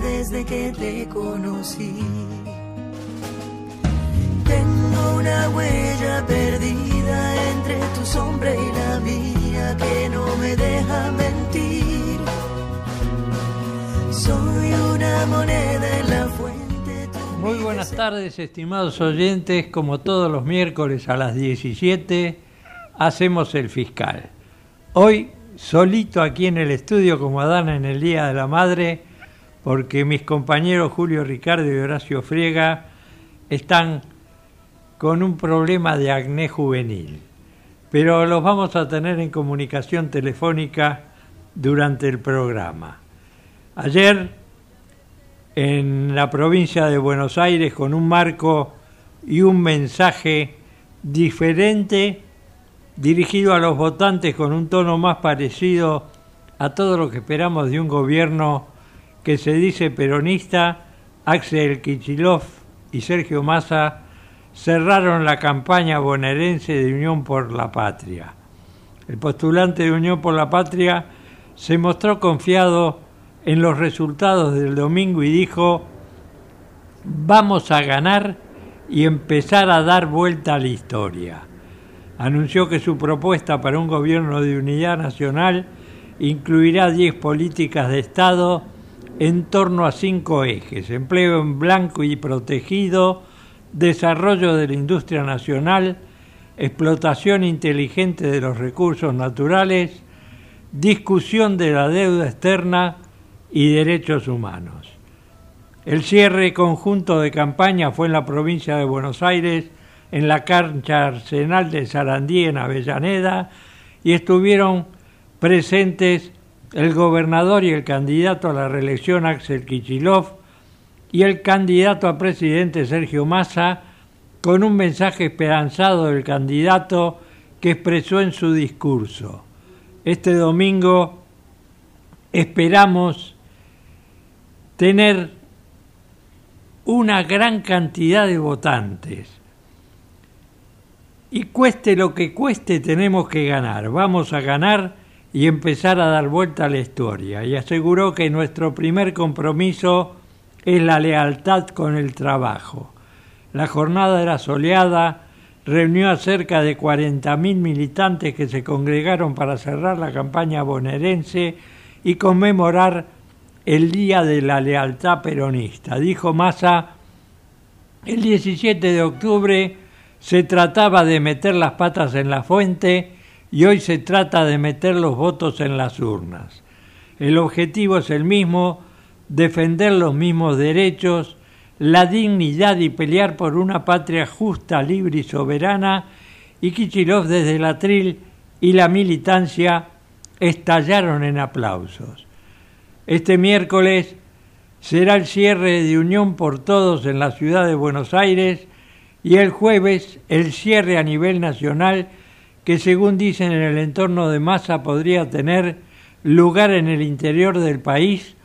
desde que te conocí. Tengo una huella perdida entre tu sombra y la mía que no me deja mentir. Soy una moneda en la fuente. Muy buenas tardes, estimados oyentes. Como todos los miércoles a las 17, hacemos el fiscal. Hoy, solito aquí en el estudio, como Adana en el Día de la Madre, porque mis compañeros Julio Ricardo y Horacio Friega están con un problema de acné juvenil. Pero los vamos a tener en comunicación telefónica durante el programa. Ayer en la provincia de Buenos Aires con un marco y un mensaje diferente dirigido a los votantes con un tono más parecido a todo lo que esperamos de un gobierno que se dice peronista, Axel Kichilov y Sergio Massa cerraron la campaña bonaerense de Unión por la Patria. El postulante de Unión por la Patria se mostró confiado en los resultados del domingo y dijo, vamos a ganar y empezar a dar vuelta a la historia. Anunció que su propuesta para un gobierno de unidad nacional incluirá 10 políticas de Estado en torno a cinco ejes, empleo en blanco y protegido, desarrollo de la industria nacional, explotación inteligente de los recursos naturales, discusión de la deuda externa y derechos humanos. El cierre conjunto de campaña fue en la provincia de Buenos Aires, en la cancha Arsenal de Sarandí en Avellaneda, y estuvieron presentes el gobernador y el candidato a la reelección Axel Kichilov y el candidato a presidente Sergio Massa, con un mensaje esperanzado del candidato que expresó en su discurso. Este domingo esperamos tener una gran cantidad de votantes. Y cueste lo que cueste, tenemos que ganar. Vamos a ganar y empezar a dar vuelta a la historia. Y aseguró que nuestro primer compromiso es la lealtad con el trabajo. La jornada era soleada, reunió a cerca de 40.000 militantes que se congregaron para cerrar la campaña bonaerense y conmemorar el Día de la Lealtad Peronista. Dijo Massa, el 17 de octubre se trataba de meter las patas en la fuente y hoy se trata de meter los votos en las urnas. El objetivo es el mismo, defender los mismos derechos, la dignidad y pelear por una patria justa, libre y soberana, y Kichilov desde el atril y la militancia estallaron en aplausos. Este miércoles será el cierre de Unión por Todos en la ciudad de Buenos Aires y el jueves el cierre a nivel nacional que según dicen en el entorno de masa podría tener lugar en el interior del país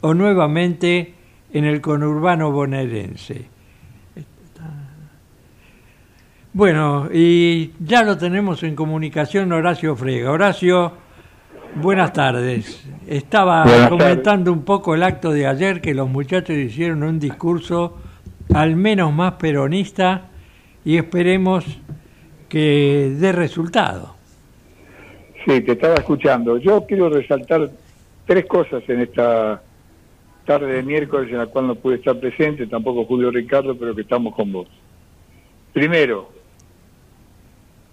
o nuevamente en el conurbano bonaerense. Bueno, y ya lo tenemos en comunicación Horacio Frega. Horacio, buenas tardes. Estaba Buenas comentando un poco el acto de ayer que los muchachos hicieron un discurso al menos más peronista y esperemos que dé resultado. Sí, te estaba escuchando. Yo quiero resaltar tres cosas en esta tarde de miércoles en la cual no pude estar presente, tampoco Julio Ricardo, pero que estamos con vos. Primero,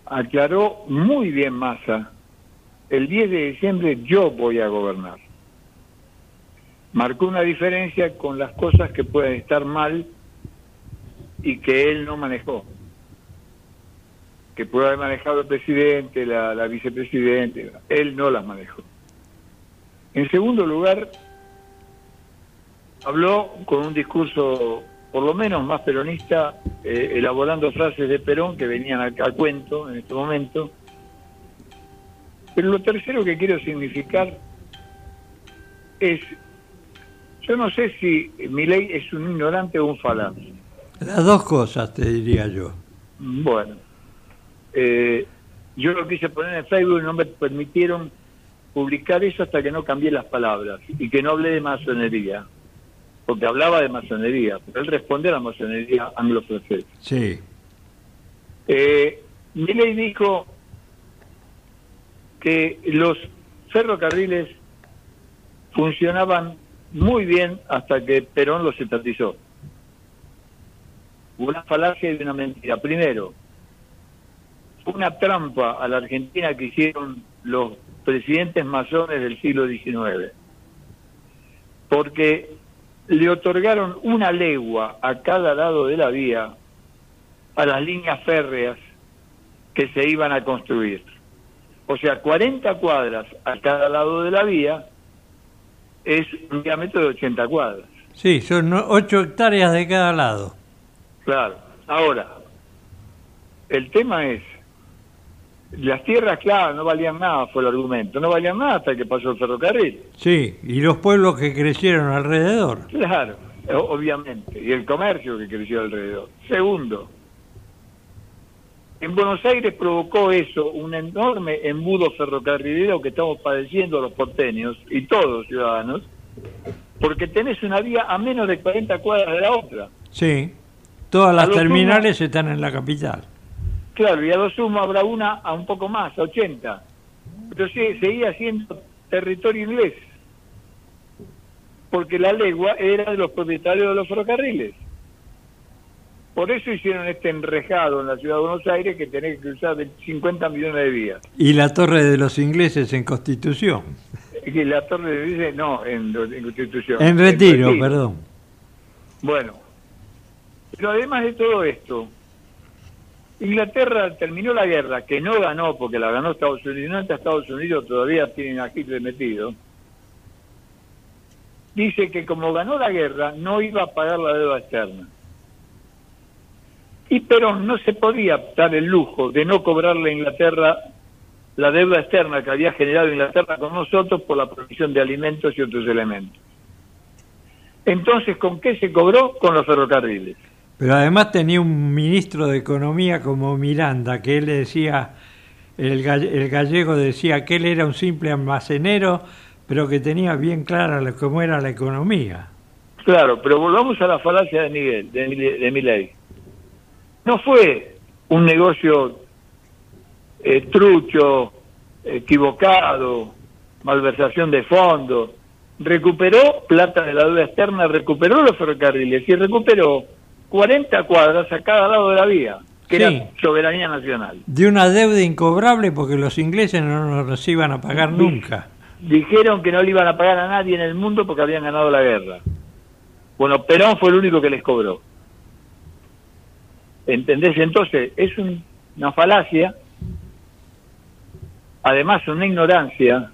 aclaró muy bien Massa, el 10 de diciembre yo voy a gobernar. Marcó una diferencia con las cosas que pueden estar mal y que él no manejó. Que puede haber manejado el presidente, la, la vicepresidenta, él no las manejó. En segundo lugar, habló con un discurso por lo menos más peronista, eh, elaborando frases de Perón que venían a, a cuento en este momento. Pero lo tercero que quiero significar es, yo no sé si Milei es un ignorante o un falante. Las dos cosas, te diría yo. Bueno, eh, yo lo quise poner en Facebook y no me permitieron publicar eso hasta que no cambié las palabras y que no hablé de masonería, porque hablaba de masonería, pero él responde a la masonería anglo-francesa. Sí. Eh, Milley dijo que los ferrocarriles funcionaban muy bien hasta que Perón los estatizó. Una falacia y una mentira. Primero, una trampa a la Argentina que hicieron los presidentes masones del siglo XIX. Porque le otorgaron una legua a cada lado de la vía a las líneas férreas que se iban a construir. O sea, 40 cuadras a cada lado de la vía es un diámetro de 80 cuadras. Sí, son 8 hectáreas de cada lado. Claro. Ahora, el tema es, las tierras, claro, no valían nada, fue el argumento. No valían nada hasta que pasó el ferrocarril. Sí, y los pueblos que crecieron alrededor. Claro, obviamente. Y el comercio que creció alrededor. Segundo, en Buenos Aires provocó eso un enorme embudo ferrocarrilero que estamos padeciendo los porteños y todos los ciudadanos, porque tenés una vía a menos de 40 cuadras de la otra. Sí. Todas las terminales están en la capital. Claro, y a lo sumo habrá una a un poco más, a 80. Pero sí, seguía siendo territorio inglés, porque la legua era de los propietarios de los ferrocarriles. Por eso hicieron este enrejado en la ciudad de Buenos Aires que tenés que cruzar de 50 millones de vías. Y la torre de los ingleses en Constitución. Y la torre dice, no, en, en Constitución. En retiro, perdón. Bueno, pero además de todo esto, Inglaterra terminó la guerra, que no ganó porque la ganó Estados Unidos, no está Estados Unidos todavía tienen a Hitler metido. Dice que como ganó la guerra, no iba a pagar la deuda externa. Y Perón no se podía dar el lujo de no cobrarle a Inglaterra la deuda externa que había generado Inglaterra con nosotros por la provisión de alimentos y otros elementos. Entonces, ¿con qué se cobró? Con los ferrocarriles. Pero además tenía un ministro de Economía como Miranda, que él decía, el, galle- el gallego decía que él era un simple almacenero, pero que tenía bien clara la- cómo era la economía. Claro, pero volvamos a la falacia de Miguel, de, de Milei. No fue un negocio eh, trucho, equivocado, malversación de fondos. Recuperó plata de la deuda externa, recuperó los ferrocarriles y recuperó 40 cuadras a cada lado de la vía, que Sí. era soberanía nacional. De una deuda incobrable porque los ingleses no nos iban a pagar nunca. Dijeron que no le iban a pagar a nadie en el mundo porque habían ganado la guerra. Bueno, Perón fue el único que les cobró. ¿Entendés? Entonces, es un- una falacia, además una ignorancia,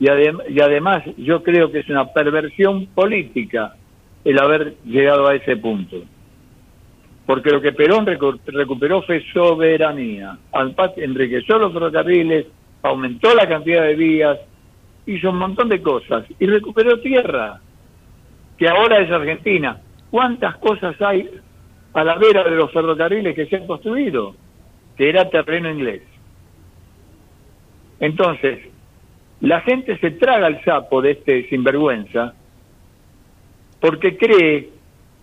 y, adem- y además yo creo que es una perversión política el haber llegado a ese punto. Porque lo que Perón recu- recuperó fue soberanía. Enriqueció los ferrocarriles, aumentó la cantidad de vías, hizo un montón de cosas y recuperó tierra, que ahora es Argentina. ¿Cuántas cosas hay a la vera de los ferrocarriles que se han construido? Que era terreno inglés. Entonces, la gente se traga el sapo de este sinvergüenza porque cree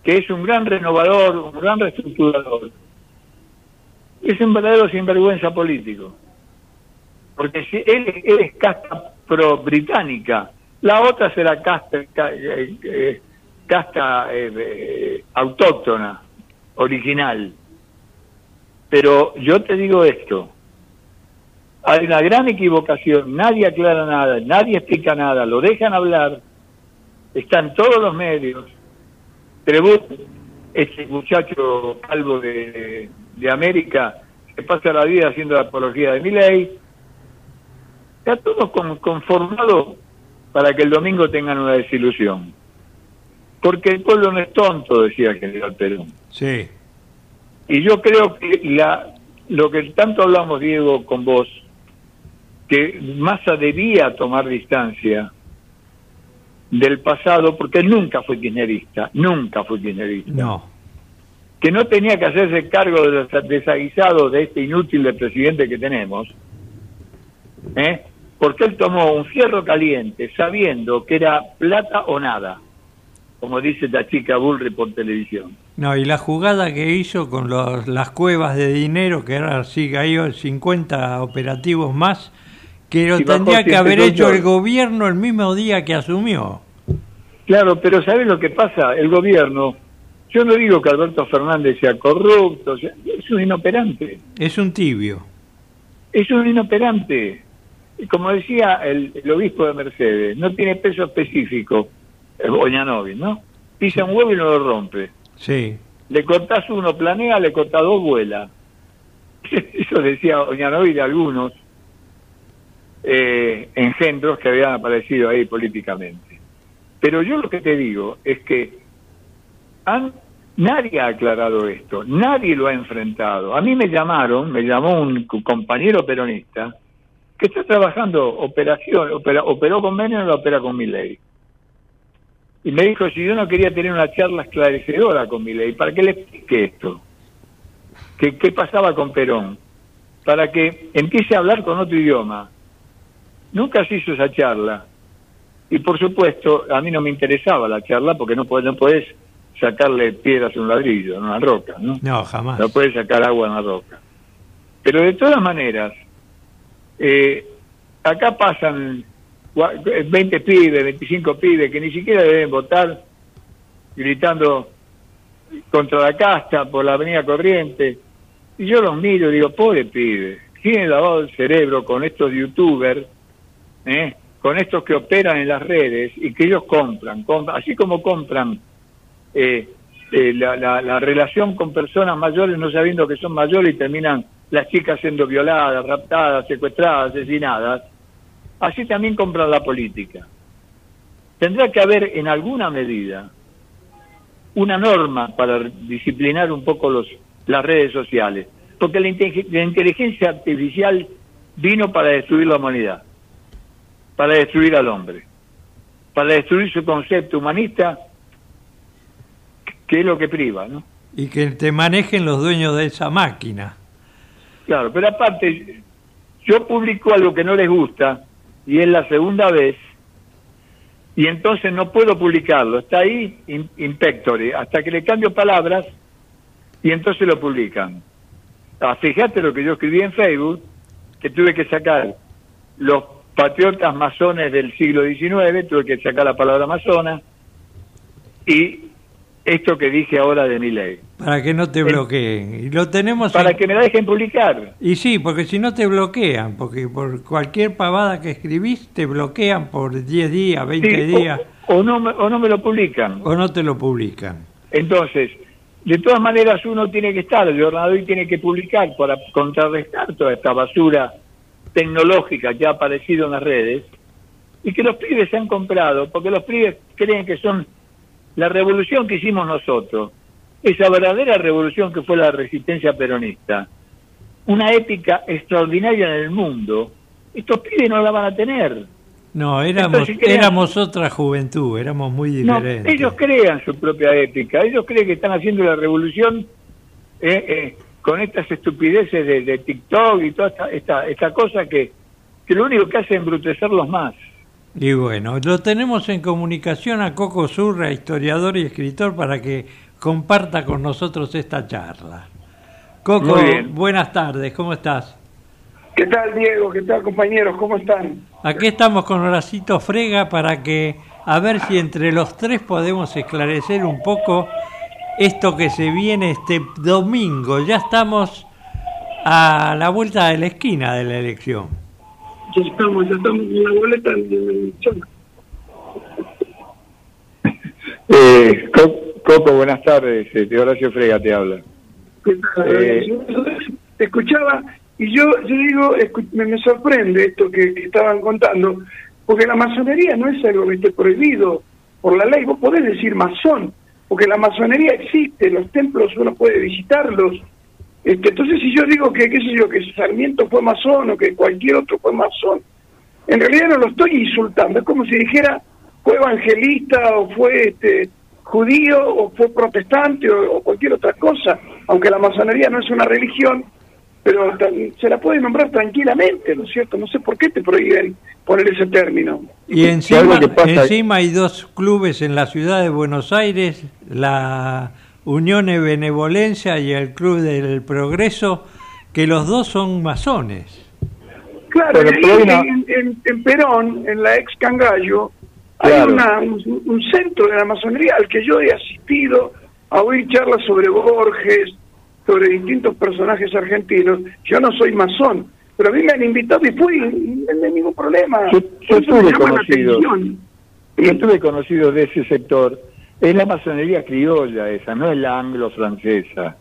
que es un gran renovador, un gran reestructurador. Es un verdadero sinvergüenza político. Porque si él, él es casta pro-británica, la otra será casta, ca- eh, eh, casta eh, eh, autóctona, original. Pero yo te digo esto, hay una gran equivocación, nadie aclara nada, nadie explica nada, lo dejan hablar, están todos los medios. Trebut, ese muchacho calvo de, de América, que pasa la vida haciendo la apología de mi ley, está todo con- conformado para que el domingo tengan una desilusión. Porque el pueblo no es tonto, decía el general Perón. Sí. Y yo creo que la, lo que tanto hablamos, Diego, con vos, que Massa debía tomar distancia del pasado, porque él nunca fue kirchnerista, nunca fue kirchnerista. No. Que no tenía que hacerse cargo de los desaguisados de este inútil de presidente que tenemos, ¿eh? porque él tomó un fierro caliente sabiendo que era plata o nada, como dice la chica Bullrich por televisión. No, y la jugada que hizo con los, las cuevas de dinero, que ahora sí cayó 50 operativos más, que lo tendría que haber 108. hecho el gobierno el mismo día que asumió. Claro, pero ¿sabes lo que pasa? El gobierno, yo no digo que Alberto Fernández sea corrupto, es un inoperante, Es un tibio. es un inoperante. Como decía el, el obispo de Mercedes, no tiene peso específico, eh, Oñanovi, ¿no? Pisa un huevo y no lo rompe. Sí. Le cortás uno, planea, le cortás dos, vuela. Eso decía Oñanovi de algunos eh, engendros que habían aparecido ahí políticamente. Pero yo lo que te digo es que han- nadie ha aclarado esto, nadie lo ha enfrentado. A mí me llamaron, me llamó un co- compañero peronista que está trabajando operación, opera- operó con Menem o lo opera con mi ley. Y me dijo si yo no quería tener una charla esclarecedora con mi ley, ¿para qué le explique esto? ¿Qué, ¿Qué pasaba con Perón? Para que empiece a hablar con otro idioma. Nunca se hizo esa charla. Y por supuesto, a mí no me interesaba la charla porque no podés, no podés sacarle piedras a un ladrillo, a una roca, ¿no? No, jamás. No puedes sacar agua en la roca. Pero de todas maneras, eh, acá pasan gua- 20 pibes, 25 pibes que ni siquiera deben votar gritando contra la casta por la avenida Corriente. Y yo los miro y digo, pobre pibe, tienen lavado el cerebro con estos youtubers, ¿eh? con estos que operan en las redes y que ellos compran, así como compran eh, eh, la, la- la relación con personas mayores no sabiendo que son mayores y terminan las chicas siendo violadas, raptadas, secuestradas, asesinadas, así también compran la política. Tendrá que haber en alguna medida una norma para disciplinar un poco los, las redes sociales, porque la, la inteligencia artificial vino para destruir la humanidad, para destruir al hombre, para destruir su concepto humanista, que es lo que priva, ¿no? Y que te manejen los dueños de esa máquina. Claro, pero aparte, yo publico algo que no les gusta y es la segunda vez y entonces no puedo publicarlo. Está ahí in, hasta que le cambio palabras y entonces lo publican. Ah, fíjate lo que yo escribí en Facebook, que tuve que sacar los patriotas masones del siglo XIX, tuve que sacar la palabra masona y esto que dije ahora de mi ley, Para que no te bloqueen. Y lo tenemos para en- que me la dejen publicar. Y sí, porque si no te bloquean, porque por cualquier pavada que escribís te bloquean por 10 días, 20 Sí, días, o, o no me, o no me lo publican. o no te lo publican. Entonces, de todas maneras uno tiene que estar, el gobernador tiene que publicar para contrarrestar toda esta basura tecnológica que ha aparecido en las redes y que los pibes se han comprado, porque los pibes creen que son la revolución que hicimos nosotros, esa verdadera revolución que fue la resistencia peronista, una épica extraordinaria en el mundo, estos pibes no la van a tener. No, éramos, Entonces, crean- éramos otra juventud, éramos muy No, diferentes. ellos crean su propia épica, ellos creen que están haciendo la revolución eh, eh, con estas estupideces de, de TikTok y toda esta, esta, esta cosa que, que lo único que hace es embrutecerlos más. Y bueno, lo tenemos en comunicación a Coco Surra, historiador y escritor, para que comparta con nosotros esta charla. Coco, buenas tardes, ¿cómo estás? ¿Qué tal, Diego? ¿Qué tal, compañeros? ¿Cómo están? Aquí estamos con Horacito Frega para que, a ver si entre los tres podemos esclarecer un poco esto que se viene este domingo. Ya estamos a la vuelta de la esquina de la elección. Ya estamos, ya estamos en la boleta de la elección. Eh, Co- Coco, buenas tardes, este, Horacio Frega te habla. Eh. Te escuchaba y yo, yo digo, escu- me, me sorprende esto que, que estaban contando, porque la masonería no es algo que esté prohibido por la ley, vos podés decir masón, porque la masonería existe, los templos uno puede visitarlos. Este, entonces, si yo digo que, qué sé yo, que Sarmiento fue masón o que cualquier otro fue masón, en realidad no lo estoy insultando, es como si dijera fue evangelista o fue este, judío o fue protestante o, cualquier otra cosa, aunque la masonería no es una religión, pero se la puede nombrar tranquilamente, ¿no es cierto? No sé por qué te prohíben poner ese término. Y encima, encima hay dos clubes en la ciudad de Buenos Aires, la Unión de Benevolencia y el Club del Progreso, que los dos son masones. Claro, en, en, Perón, en la ex Cangallo, hay una, un, centro de la masonería al que yo he asistido a oír charlas sobre Borges, sobre distintos personajes argentinos. Yo no soy masón, pero a mí me han invitado y fui, no hay ningún problema. Yo, estuve conocido, yo estuve conocido de ese sector. Es la masonería criolla esa, no es la anglo-francesa.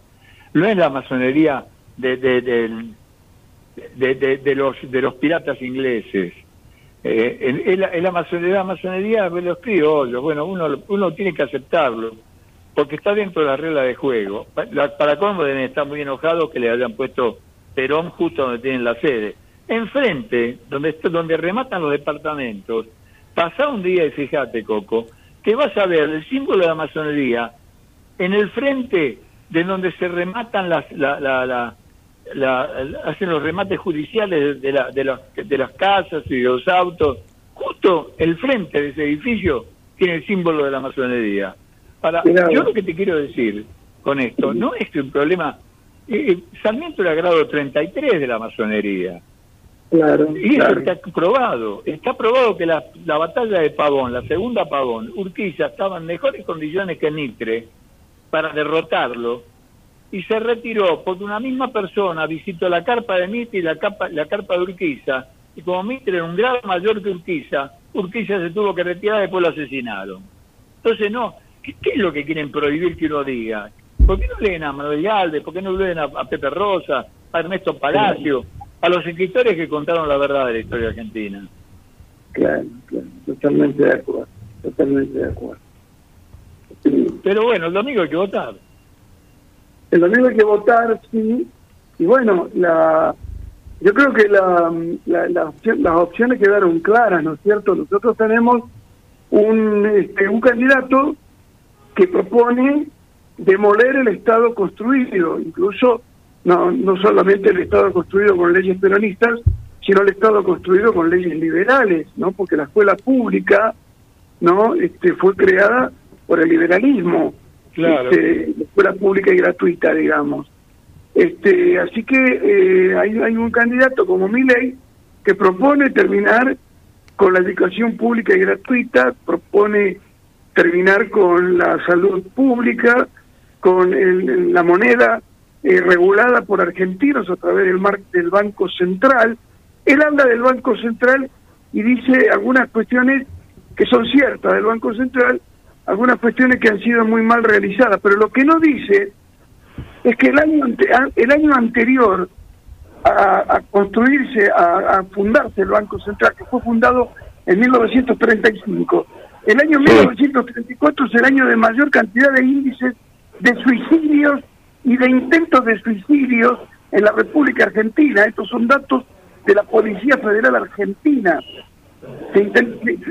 No es la masonería de, de, de, de, los, de los piratas ingleses eh, en, la, masonería, la masonería de los criollos, bueno, uno, uno tiene que aceptarlo, porque está dentro de la regla de juego. Para, para cómo deben muy enojados que le hayan puesto Perón justo donde tienen la sede. Enfrente, donde, donde rematan los departamentos, pasa un día y fíjate, Coco, que vas a ver el símbolo de la masonería en el frente de donde se rematan las, la, la la, hacen los remates judiciales de, la, de, de las casas y de los autos. Justo el frente de ese edificio tiene el símbolo de la masonería. Para, yo lo que te quiero decir con esto, no es que un problema... Eh, eh, Sarmiento era grado 33 de la masonería. Claro, y eso está probado. Está probado que la, la batalla de Pavón, la segunda Pavón, Urquiza, estaban en mejores condiciones que Nitre para derrotarlo y se retiró porque una misma persona visitó la carpa de Mitre y la, la carpa de Urquiza, y como Mitre era un grado mayor que Urquiza, Urquiza se tuvo que retirar y después lo asesinaron. Entonces, no, ¿qué, es lo que quieren prohibir que uno diga? ¿Por qué no leen a Manuel Alde? ¿Por qué no leen a, Pepe Rosa, a Ernesto Palacio, a los escritores que contaron la verdad de la historia argentina? Claro, claro, totalmente de acuerdo, totalmente de acuerdo. Pero bueno, el domingo hay que votar. El domingo hay que votar, sí. Y bueno, la, yo creo que la, las opciones quedaron claras, ¿no es cierto? Nosotros tenemos un, este, un candidato que propone demoler el Estado construido, incluso no, no solamente el Estado construido con leyes peronistas, sino el Estado construido con leyes liberales, ¿no? Porque la escuela pública, ¿no? Este, fue creada por el liberalismo claro. Este, escuela pública y gratuita, digamos. Este, así que eh, hay, hay un candidato como Miley que propone terminar con la educación pública y gratuita, propone terminar con la salud pública, con la moneda eh, regulada por argentinos a través del, mar, del Banco Central. Él habla del Banco Central y dice algunas cuestiones que son ciertas del Banco Central, algunas cuestiones que han sido muy mal realizadas, pero lo que no dice es que el año, el año anterior a, construirse, a, fundarse el Banco Central, que fue fundado en 1935, el año 1934 es el año de mayor cantidad de índices de suicidios y de intentos de suicidios en la República Argentina. Estos son datos de la Policía Federal Argentina. Se,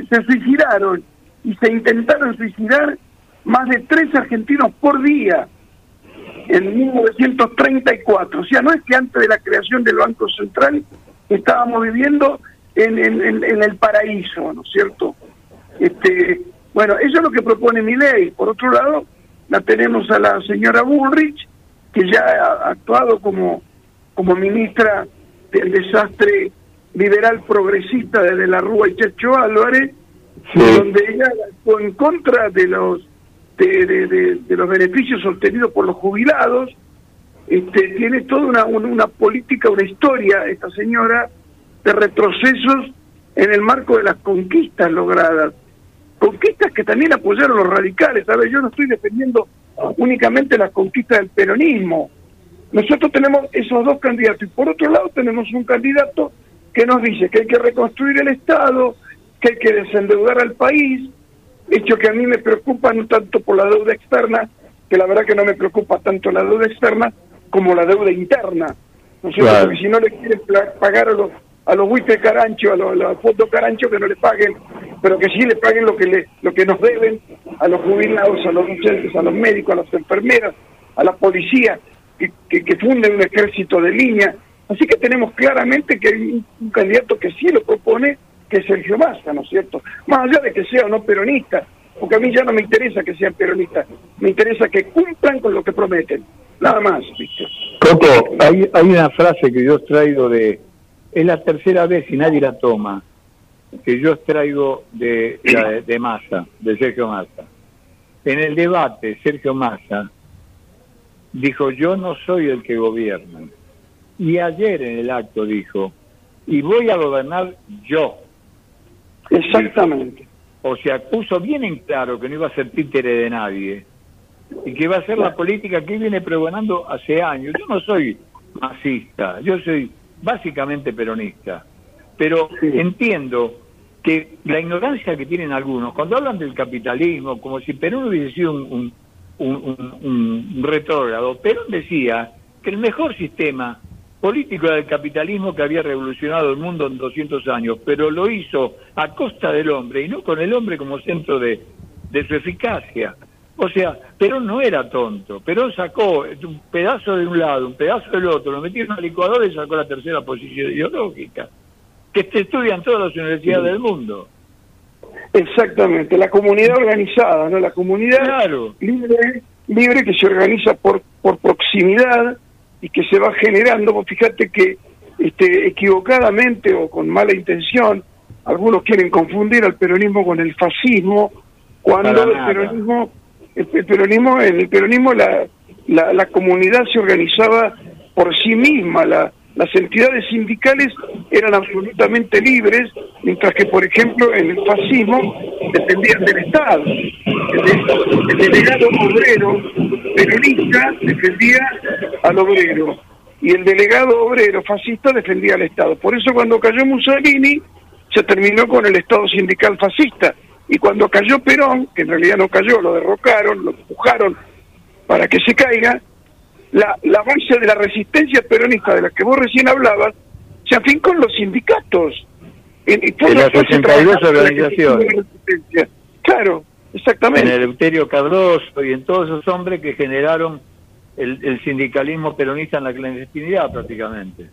se suicidaron y se intentaron suicidar más de tres argentinos por día en 1934. O sea, no es que antes de la creación del Banco Central estábamos viviendo en, en, en el paraíso, ¿no es cierto? Este, bueno, eso es lo que propone mi ley. Por otro lado, la tenemos a la señora Bullrich, que ya ha actuado como, como ministra del desastre liberal progresista desde la Rúa y Checho Álvarez, donde ella actuó en contra de los de, los beneficios obtenidos por los jubilados, este, tiene toda una, una, política, una historia, esta señora, de retrocesos en el marco de las conquistas logradas. Conquistas que también apoyaron los radicales, ¿sabes? Yo no estoy defendiendo únicamente las conquistas del peronismo. Nosotros tenemos esos dos candidatos y por otro lado tenemos un candidato que nos dice que hay que reconstruir el Estado, que hay que desendeudar al país, hecho que a mí me preocupa no tanto por la deuda externa, que la verdad que no me preocupa tanto la deuda externa como la deuda interna. ¿no es cierto? Claro. Porque si no le quieren pagar a los a los buitres carancho, a los, los fotos carancho, que no le paguen, pero que sí le paguen lo que le, lo que nos deben a los jubilados, a los docentes, a los médicos, a las enfermeras, a la policía, que, que, que funden un ejército de línea. Así que tenemos claramente que hay un, candidato que sí lo propone, que es Sergio Massa, ¿no es cierto? Más allá de que sea o no peronista, porque a mí ya no me interesa que sean peronistas, me interesa que cumplan con lo que prometen, nada más, ¿viste? Coco, hay, hay una frase que yo traigo de... Es la tercera vez y nadie la toma, que yo traigo de, de, de Massa, de Sergio Massa. En el debate, Sergio Massa dijo, yo no soy el que gobierna. Y ayer en el acto dijo, y voy a gobernar yo. Exactamente. O sea, puso bien en claro que no iba a ser títere de nadie y que iba a ser la política que él viene pregonando hace años. Yo no soy masista, yo soy básicamente peronista, pero Sí. entiendo que la ignorancia que tienen algunos, cuando hablan del capitalismo, como si Perón hubiese sido un, un, un- un- un retrógrado, Perón decía que el mejor sistema político era el capitalismo que había revolucionado el mundo en 200 años, pero lo hizo a costa del hombre y no con el hombre como centro de, de su eficacia. O sea, Perón no era tonto. Perón sacó un pedazo de un lado, un pedazo del otro, lo metió en una licuadora y sacó la tercera posición ideológica, que se estudia en todas las universidades del mundo. Exactamente, la comunidad organizada, ¿no? La comunidad Claro. libre, libre que se organiza por, por proximidad y que se va generando. Vos fíjate que este, equivocadamente o con mala intención, algunos quieren confundir al peronismo con el fascismo, cuando el peronismo, el, peronismo, en el peronismo la, la, comunidad se organizaba por sí misma, la, las entidades sindicales eran absolutamente libres, mientras que, por ejemplo, en el fascismo dependían del Estado. El delegado obrero peronista defendía al obrero y el delegado obrero fascista defendía al Estado. Por eso cuando cayó Mussolini se terminó con el Estado sindical fascista y cuando cayó Perón, que en realidad no cayó, lo derrocaron, lo empujaron para que se caiga, la, la base de la resistencia peronista de la que vos recién hablabas se afincó en los sindicatos. En, en En las toda la 82 trabajadora que organizaciones. la. Claro, En exactamente. el Euterio Cardoso y en todos esos hombres que generaron el, el sindicalismo peronista en la clandestinidad prácticamente.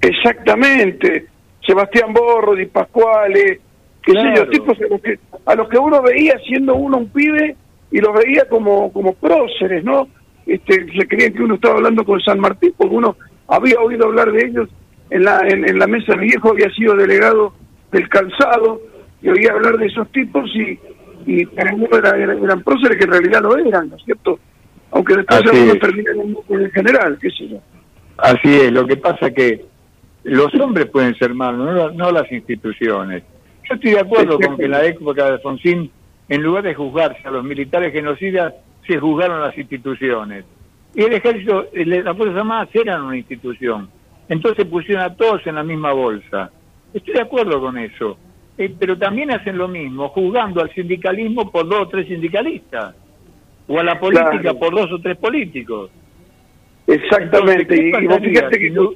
Exactamente. Sebastián Borro, Di Pascuale, qué sé yo, Claro. tipos a los, que, a los que uno veía siendo uno un pibe y los veía como, como próceres, ¿no? Este, se creían que uno estaba hablando con San Martín porque uno había oído hablar de ellos en la, en, en la mesa viejo, había sido delegado del calzado y oía hablar de esos tipos y, y para uno era- eran, eran próceres que en realidad lo eran, ¿no es cierto? Aunque después Así algunos terminan en el general, qué sé yo. Así es, lo que pasa que los hombres pueden ser malos, no, no las instituciones. Yo estoy de acuerdo con que en la época de Alfonsín, en lugar de juzgarse a los militares genocidas, se juzgaron las instituciones. Y el ejército, el- las Fuerzas Armadas eran una institución. Entonces pusieron a todos en la misma bolsa. Estoy de acuerdo con eso. Eh, pero también hacen lo mismo, juzgando al sindicalismo por dos o tres sindicalistas. O a la política Claro. por dos o tres políticos. Exactamente, Entonces, ¿qué y, vos fíjate si que no-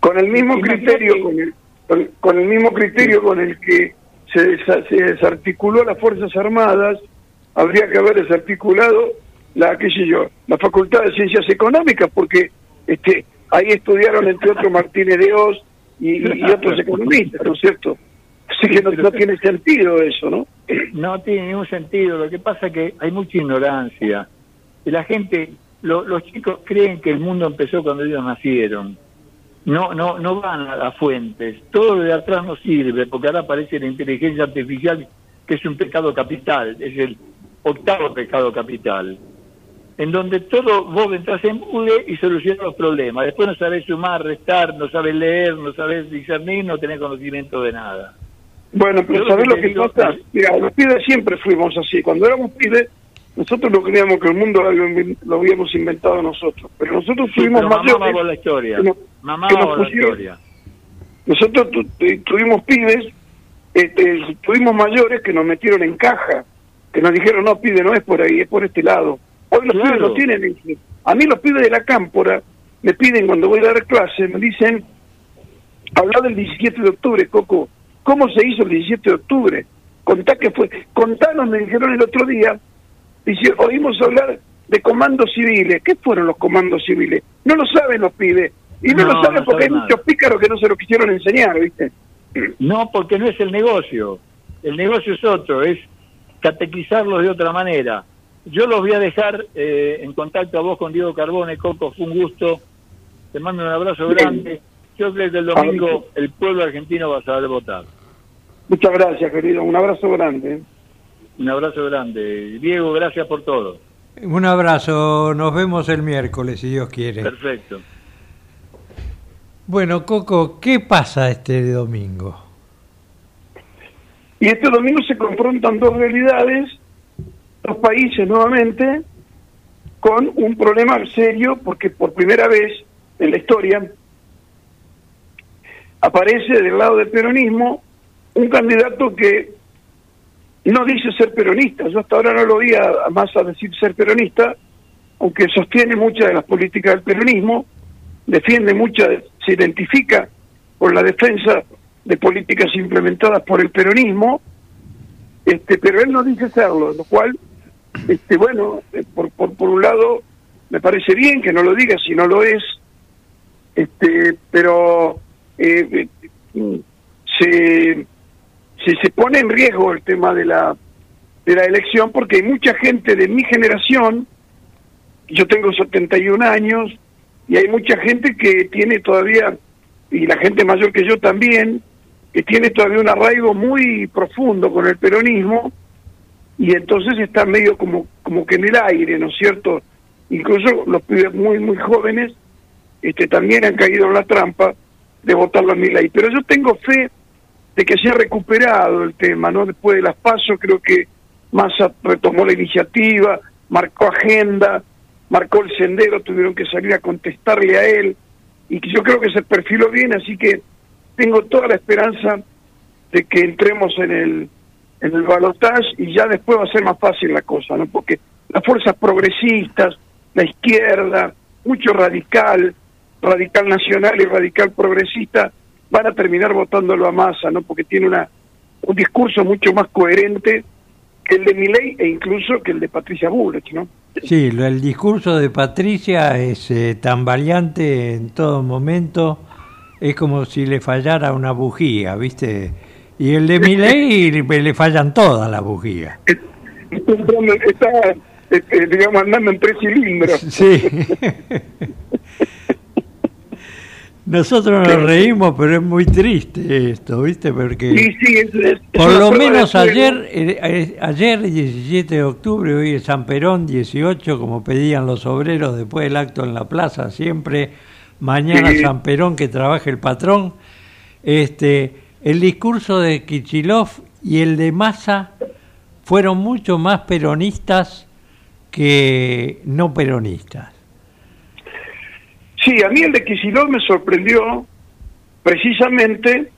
con el mismo criterio, con el, con, con el mismo criterio con el que se, desa- se desarticuló las Fuerzas Armadas, habría que haber desarticulado la, qué sé yo, la Facultad de Ciencias Económicas, porque este ahí estudiaron entre otros Martínez de Oz y, otros economistas, ¿no es cierto? Así que no, no tiene sentido eso, ¿no? No tiene ningún sentido. Lo que pasa es que hay mucha ignorancia. Y la gente, lo- los chicos creen que el mundo empezó cuando ellos nacieron. No, no, no van a las fuentes. Todo lo de atrás no sirve, porque ahora aparece la inteligencia artificial, que es un pecado capital, es el octavo pecado capital. En donde todo vos entras en Google y solucionas los problemas. Después no sabés sumar, restar, no sabés leer, no sabés discernir, no tenés conocimiento de nada. Bueno, pero ¿sabés lo que pasa? Mira, los pibes siempre fuimos así. Cuando éramos pibes, nosotros no creíamos que el mundo lo habíamos- lo habíamos inventado nosotros. Pero nosotros Sí, pero mamá mayores. la historia. que nos- Mamá que nos por la pusieron- historia. Nosotros tu- tu- tuvimos pibes este, tuvimos mayores que nos metieron en caja, que nos dijeron, no, pide, no es por ahí, es por este lado. Hoy los Claro. pibes no tienen... A mí los pibes de la cámpora me piden cuando voy a dar clase, me dicen, habla del 17 de octubre, Coco. ¿Cómo se hizo el 17 de octubre? Contá que fue. Contanos, me dijeron el otro día. Dice, oímos hablar de comandos civiles. ¿Qué fueron los comandos civiles? No lo saben los pibes. Y no, No, lo saben no porque hay muchos pícaros que no se lo quisieron enseñar, ¿viste? No, porque no es el negocio. El negocio es otro, es catequizarlos de otra manera. Yo los voy a dejar eh, en contacto a vos con Diego Carbone, Coco, fue un gusto. Te mando un abrazo grande. Yo creo que el domingo el pueblo argentino va a saber votar. Muchas gracias, querido. Un abrazo grande. Un abrazo grande. Diego, gracias por todo. Un abrazo, nos vemos el miércoles, si Dios quiere. Perfecto. Bueno, Coco, ¿qué pasa este domingo? Y este domingo se confrontan dos realidades, dos países nuevamente, con un problema serio, porque por primera vez en la historia aparece del lado del peronismo un candidato que no dice ser peronista. Yo hasta ahora no lo oía a Massa decir ser peronista, aunque sostiene muchas de las políticas del peronismo, defiende muchas, se identifica con la defensa de políticas implementadas por el peronismo, este, pero él no dice serlo, lo cual, este, bueno, eh, por, por, por un lado me parece bien que no lo diga si no lo es, este, pero eh, eh, se, se, se pone en riesgo el tema de la de la elección porque hay mucha gente de mi generación, yo tengo 71 años, y hay mucha gente que tiene todavía, y la gente mayor que yo también, que tiene todavía un arraigo muy profundo con el peronismo, y entonces está medio como, como que en el aire, ¿no es cierto? Incluso los pibes muy, muy jóvenes este, también han caído en la trampa de votarlo a mi ley. Pero yo tengo fe de que se ha recuperado el tema, ¿no? Después de las pasos creo que Massa retomó la iniciativa, marcó agenda, marcó el sendero, tuvieron que salir a contestarle a él, y que yo creo que se perfiló bien, así que tengo toda la esperanza de que entremos en el en el balotaje y ya después va a ser más fácil la cosa, ¿no? Porque las fuerzas progresistas, la izquierda, mucho radical, radical nacional y radical progresista, van a terminar votándolo a masa, ¿no? Porque tiene una un discurso mucho más coherente que el de Milei e incluso que el de Patricia Bullrich, ¿no? Sí, el discurso de Patricia es eh, tan variante en todo momento, es como si le fallara una bujía, ¿viste? Y el de Milei le fallan todas las bujías. Está, este, digamos, andando en tres cilindros. Sí. Nosotros nos reímos, pero es muy triste esto, ¿viste? Porque... Sí, sí, es- Por lo menos ayer, eh, eh, ayer 17 de octubre, hoy es San Perón 18, como pedían los obreros después del acto en la plaza, siempre mañana Sí. San Perón que trabaje el patrón. Este, el discurso de Kichilov y el de Massa fueron mucho más peronistas que no peronistas. Sí, a mí el de Kicillof me sorprendió precisamente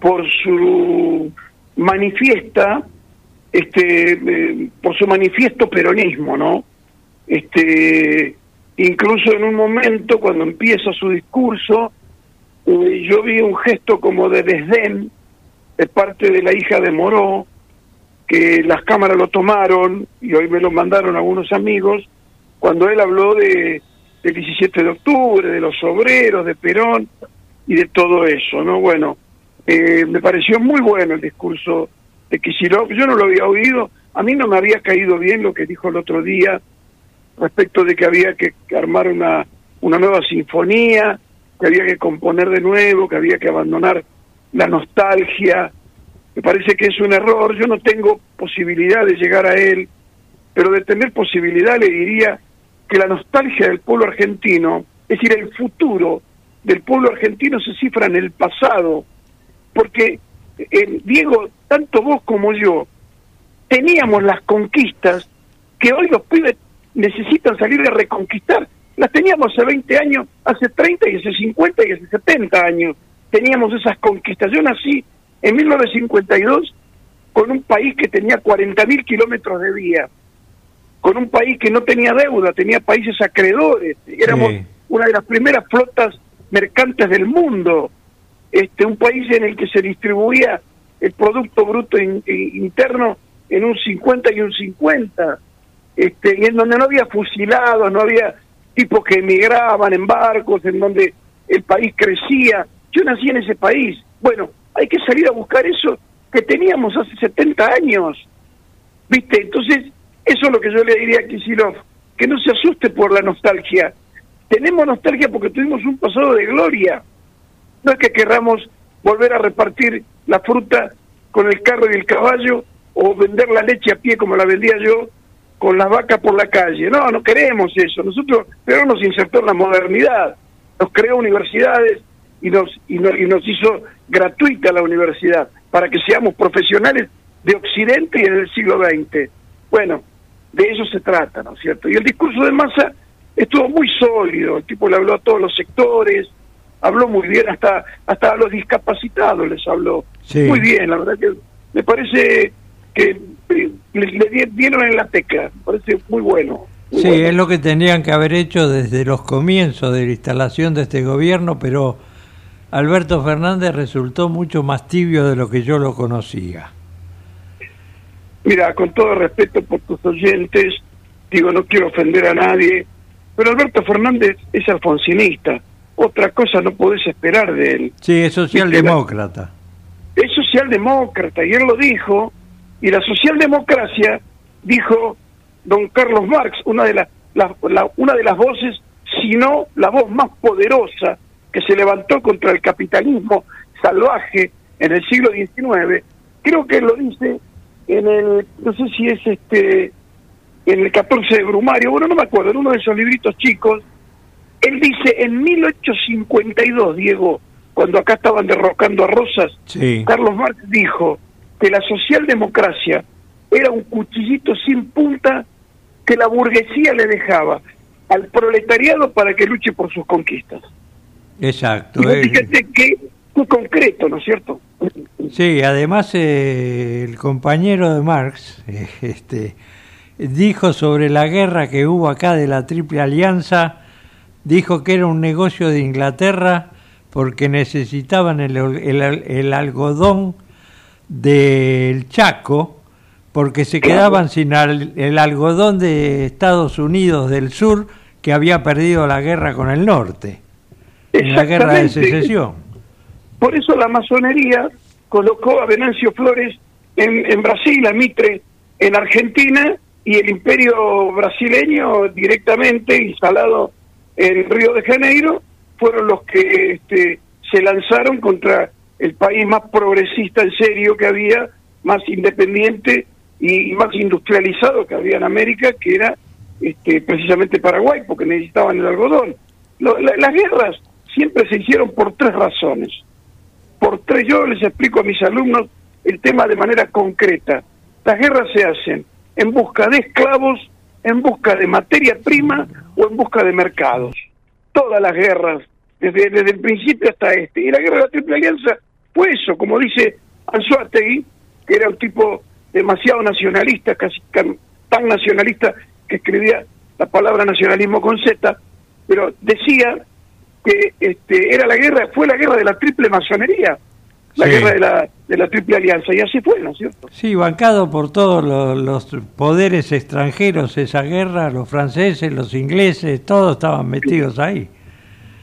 por su manifiesta, este, eh, por su manifiesto peronismo, ¿no? Este, incluso en un momento cuando empieza su discurso, eh, yo vi un gesto como de desdén de parte de la hija de Moró, que las cámaras lo tomaron y hoy me lo mandaron algunos amigos, cuando él habló de del 17 de octubre, de los obreros, de Perón y de todo eso, ¿no? Bueno, eh, me pareció muy bueno el discurso de Kicillof, yo no lo había oído, a mí no me había caído bien lo que dijo el otro día respecto de que había que armar una, una nueva sinfonía, que había que componer de nuevo, que había que abandonar la nostalgia, me parece que es un error, yo no tengo posibilidad de llegar a él, pero de tener posibilidad le diría que la nostalgia del pueblo argentino, es decir, el futuro del pueblo argentino se cifra en el pasado, porque eh, Diego, tanto vos como yo, teníamos las conquistas que hoy los pibes necesitan salir a reconquistar. Las teníamos hace 20 años, hace 30 y hace 50 y hace 70 años. Teníamos esas conquistas. Yo nací en 1952 con un país que tenía 40.000 kilómetros de vía, con un país que no tenía deuda, tenía países acreedores, éramos una de las primeras flotas mercantes del mundo, este, un país en el que se distribuía el Producto Bruto Interno en un 50 y un 50, este, y en donde no había fusilados, no había tipos que emigraban en barcos, en donde el país crecía. Yo nací en ese país. Bueno, hay que salir a buscar eso que teníamos hace 70 años. ¿Viste? Entonces, eso es lo que yo le diría a Kisilov, que no se asuste por la nostalgia. Tenemos nostalgia porque tuvimos un pasado de gloria. No es que querramos volver a repartir la fruta con el carro y el caballo o vender la leche a pie como la vendía yo con las vacas por la calle. No, no queremos eso. Nosotros, pero nos insertó la modernidad, nos creó universidades y nos, y y nos hizo gratuita la universidad para que seamos profesionales de Occidente y en el siglo XX. Bueno, de eso se trata, ¿no es cierto? Y el discurso de Massa estuvo muy sólido, el tipo le habló a todos los sectores, habló muy bien, hasta, hasta a los discapacitados les habló muy bien, la verdad que me parece que eh, le, dieron en la tecla, me parece muy bueno. sí, es lo que tenían que haber hecho desde los comienzos de la instalación de este gobierno, pero Alberto Fernández resultó mucho más tibio de lo que yo lo conocía. Mira, con todo respeto por tus oyentes, digo, no quiero ofender a nadie, pero Alberto Fernández es alfonsinista otra cosa no podés esperar de él. Sí, es socialdemócrata. Es socialdemócrata, y él lo dijo, y la socialdemocracia, dijo don Carlos Marx, una de, las una de las voces, si no la voz más poderosa que se levantó contra el capitalismo salvaje en el siglo XIX, creo que él lo dice en el, no sé si es este, en el 14 de Brumario, bueno, no me acuerdo, en uno de esos libritos chicos, él dice, en 1852, Diego, cuando acá estaban derrocando a Rosas, Carlos Marx dijo que la socialdemocracia era un cuchillito sin punta que la burguesía le dejaba al proletariado para que luche por sus conquistas. Exacto. Y fíjate que concreto, ¿no es cierto? Sí, además eh, el compañero de Marx eh, este, dijo sobre la guerra que hubo acá de la Triple Alianza dijo que era un negocio de Inglaterra porque necesitaban el, el, algodón del Chaco, porque se quedaban sin el algodón de Estados Unidos del Sur que había perdido la guerra con el norte, en la guerra de secesión. Por eso la masonería colocó a Venancio Flores en, en Brasil, a Mitre en Argentina y el imperio brasileño directamente instalado en Río de Janeiro fueron los que este, se lanzaron contra el país más progresista en serio que había, más independiente y, más industrializado que había en América, que era este, precisamente Paraguay, porque necesitaban el algodón. las guerras siempre se hicieron por tres razones. Por tres, yo les explico a mis alumnos el tema de manera concreta. Las guerras se hacen en busca de esclavos en busca de materia prima o en busca de mercados. Todas las guerras, desde, el principio hasta este. Y la guerra de la Triple Alianza fue eso, como dice Anzuategui, que era un tipo demasiado nacionalista, casi tan nacionalista que escribía la palabra nacionalismo con Z, pero decía que este, era la guerra, fue la guerra de la triple masonería, la guerra de la, de la Triple Alianza, y así fue, ¿no es cierto? Sí, bancado por todos los, poderes extranjeros esa guerra, los franceses, los ingleses, todos estaban metidos ahí.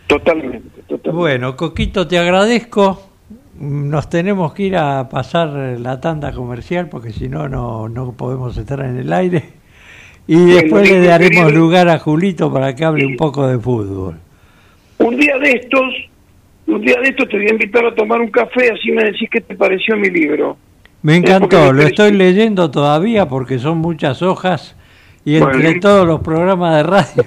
Totalmente, totalmente. Bueno, Coquito, te agradezco. Nos tenemos que ir a pasar la tanda comercial porque si no, no podemos estar en el aire. Y después le daremos lugar a Julito para que hable un poco de fútbol. Un día de estos un día de esto te voy a invitar a tomar un café, así me decís qué te pareció mi libro. Me encantó, lo estoy leyendo todavía porque son muchas hojas y entre todos los programas de radio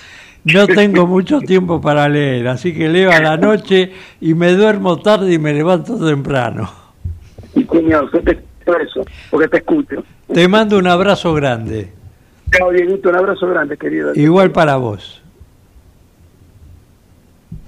no tengo mucho tiempo para leer, así que leo a la noche y me duermo tarde y me levanto temprano. Y cuñado, te eso, porque te escucho. Te mando un abrazo grande. Chao, un abrazo grande, querido. Igual para vos.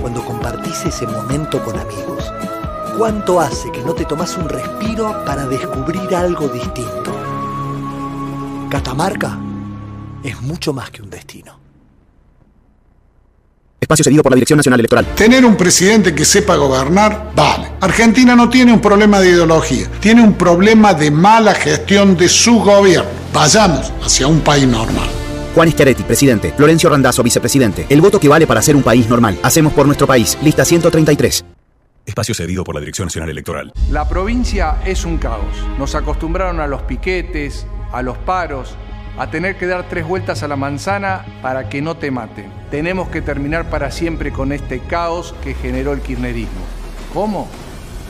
cuando compartís ese momento con amigos. ¿Cuánto hace que no te tomas un respiro para descubrir algo distinto? Catamarca es mucho más que un destino. Espacio cedido por la Dirección Nacional Electoral. Tener un presidente que sepa gobernar, vale. Argentina no tiene un problema de ideología, tiene un problema de mala gestión de su gobierno. Vayamos hacia un país normal. Juan Schiaretti, presidente. Florencio Randazzo, vicepresidente. El voto que vale para ser un país normal. Hacemos por nuestro país. Lista 133. Espacio cedido por la Dirección Nacional Electoral. La provincia es un caos. Nos acostumbraron a los piquetes, a los paros, a tener que dar tres vueltas a la manzana para que no te maten. Tenemos que terminar para siempre con este caos que generó el kirchnerismo. ¿Cómo?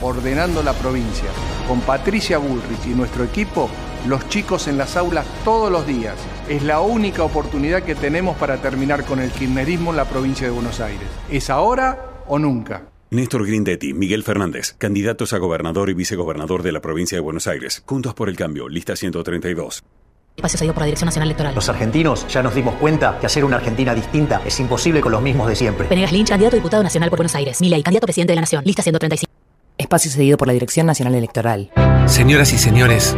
Ordenando la provincia. Con Patricia Bullrich y nuestro equipo, los chicos en las aulas todos los días. Es la única oportunidad que tenemos para terminar con el kirchnerismo en la provincia de Buenos Aires. ¿Es ahora o nunca? Néstor Grindetti, Miguel Fernández, candidatos a gobernador y vicegobernador de la provincia de Buenos Aires. Juntos por el cambio, lista 132. Espacio cedido por la Dirección Nacional Electoral. Los argentinos ya nos dimos cuenta que hacer una Argentina distinta es imposible con los mismos de siempre. Venegas Lynch, candidato a diputado nacional por Buenos Aires. Milei, candidato a presidente de la Nación. Lista 135. Espacio cedido por la Dirección Nacional Electoral. Señoras y señores,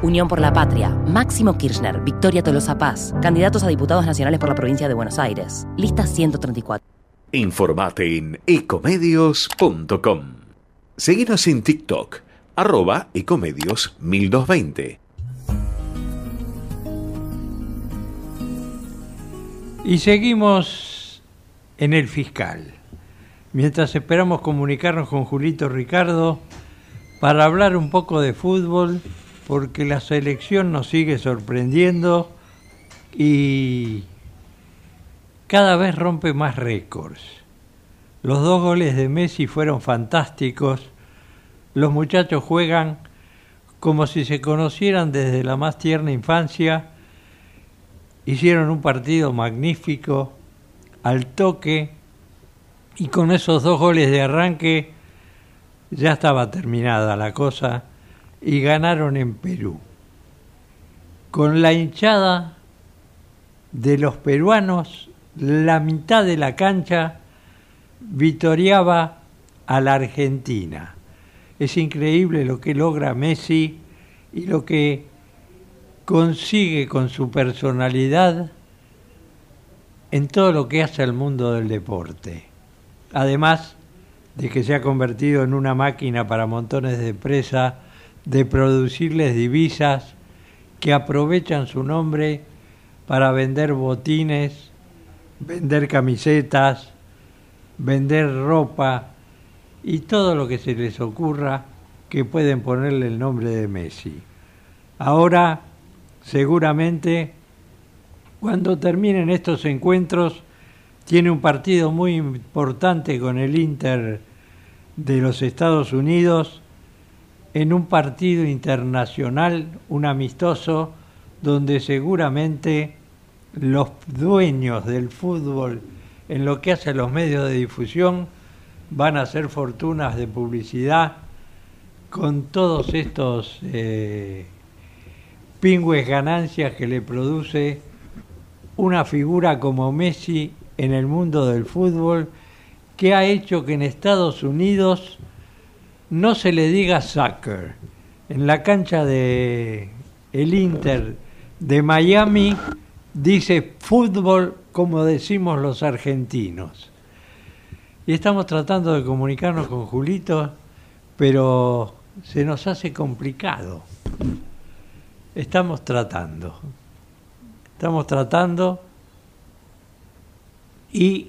Unión por la Patria, Máximo Kirchner, Victoria Tolosa Paz, candidatos a diputados nacionales por la provincia de Buenos Aires. Lista 134. Informate en ecomedios.com. Seguinos en TikTok, arroba ecomedios 1220. Y seguimos en el fiscal. Mientras esperamos comunicarnos con Julito Ricardo para hablar un poco de fútbol porque la selección nos sigue sorprendiendo y cada vez rompe más récords. Los dos goles de Messi fueron fantásticos. Los muchachos juegan como si se conocieran desde la más tierna infancia. Hicieron un partido magnífico, al toque, y con esos dos goles de arranque ya estaba terminada la cosa y ganaron en Perú. Con la hinchada de los peruanos, la mitad de la cancha vitoriaba a la Argentina. Es increíble lo que logra Messi y lo que consigue con su personalidad en todo lo que hace al mundo del deporte. Además de que se ha convertido en una máquina para montones de empresas de producirles divisas que aprovechan su nombre para vender botines, vender camisetas, vender ropa y todo lo que se les ocurra que pueden ponerle el nombre de Messi. Ahora, seguramente, cuando terminen estos encuentros, tiene un partido muy importante con el Inter de los Estados Unidos en un partido internacional, un amistoso, donde seguramente los dueños del fútbol en lo que hace a los medios de difusión van a hacer fortunas de publicidad con todos estos eh, pingües ganancias que le produce una figura como Messi en el mundo del fútbol que ha hecho que en Estados Unidos no se le diga soccer. En la cancha de el Inter de Miami dice fútbol como decimos los argentinos. Y estamos tratando de comunicarnos con Julito, pero se nos hace complicado. Estamos tratando. Estamos tratando y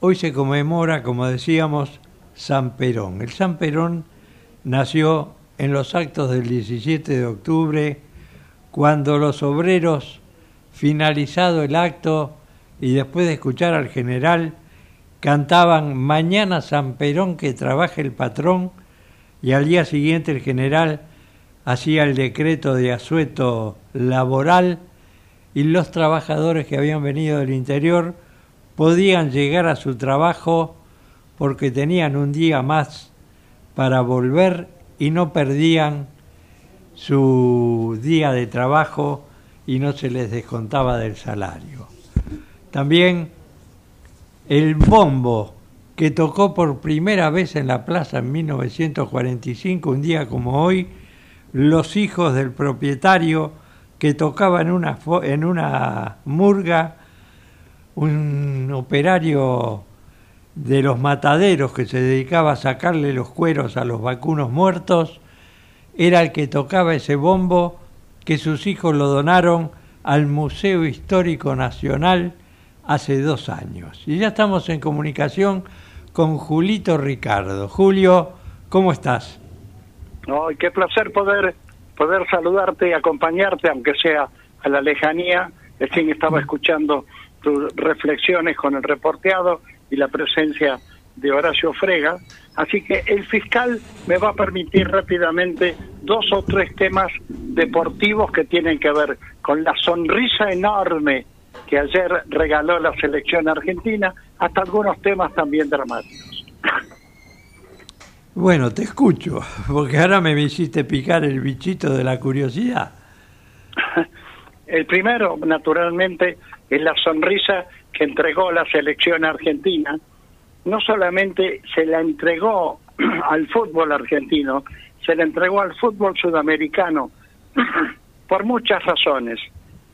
hoy se conmemora, como decíamos, San Perón. El San Perón nació en los actos del 17 de octubre, cuando los obreros, finalizado el acto y después de escuchar al general, cantaban Mañana San Perón que trabaje el patrón, y al día siguiente el general hacía el decreto de asueto laboral y los trabajadores que habían venido del interior podían llegar a su trabajo porque tenían un día más para volver y no perdían su día de trabajo y no se les descontaba del salario. También el bombo que tocó por primera vez en la plaza en 1945, un día como hoy, los hijos del propietario que tocaba en una, en una murga, un operario de los mataderos que se dedicaba a sacarle los cueros a los vacunos muertos, era el que tocaba ese bombo que sus hijos lo donaron al Museo Histórico Nacional hace dos años. Y ya estamos en comunicación con Julito Ricardo. Julio, ¿cómo estás? Ay, qué placer poder, poder saludarte y acompañarte, aunque sea a la lejanía. Recién estaba escuchando tus reflexiones con el reporteado y la presencia de Horacio Frega. Así que el fiscal me va a permitir rápidamente dos o tres temas deportivos que tienen que ver con la sonrisa enorme que ayer regaló la selección argentina, hasta algunos temas también dramáticos. Bueno, te escucho, porque ahora me hiciste picar el bichito de la curiosidad. El primero, naturalmente, es la sonrisa que entregó la selección argentina. No solamente se la entregó al fútbol argentino, se la entregó al fútbol sudamericano por muchas razones.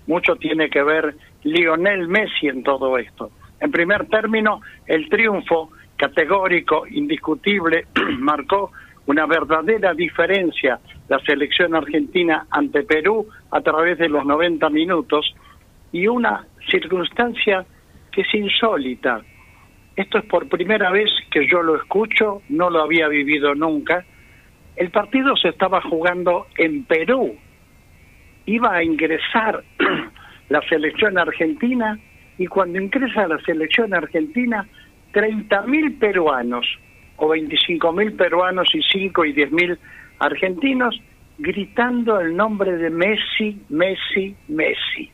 Mucho tiene que ver Lionel Messi en todo esto. En primer término, el triunfo categórico, indiscutible, marcó una verdadera diferencia la selección argentina ante Perú a través de los 90 minutos y una circunstancia que es insólita. Esto es por primera vez que yo lo escucho, no lo había vivido nunca. El partido se estaba jugando en Perú. Iba a ingresar la selección argentina y cuando ingresa la selección argentina, 30.000 peruanos o 25.000 peruanos y 5 y 10.000 argentinos gritando el nombre de Messi, Messi, Messi,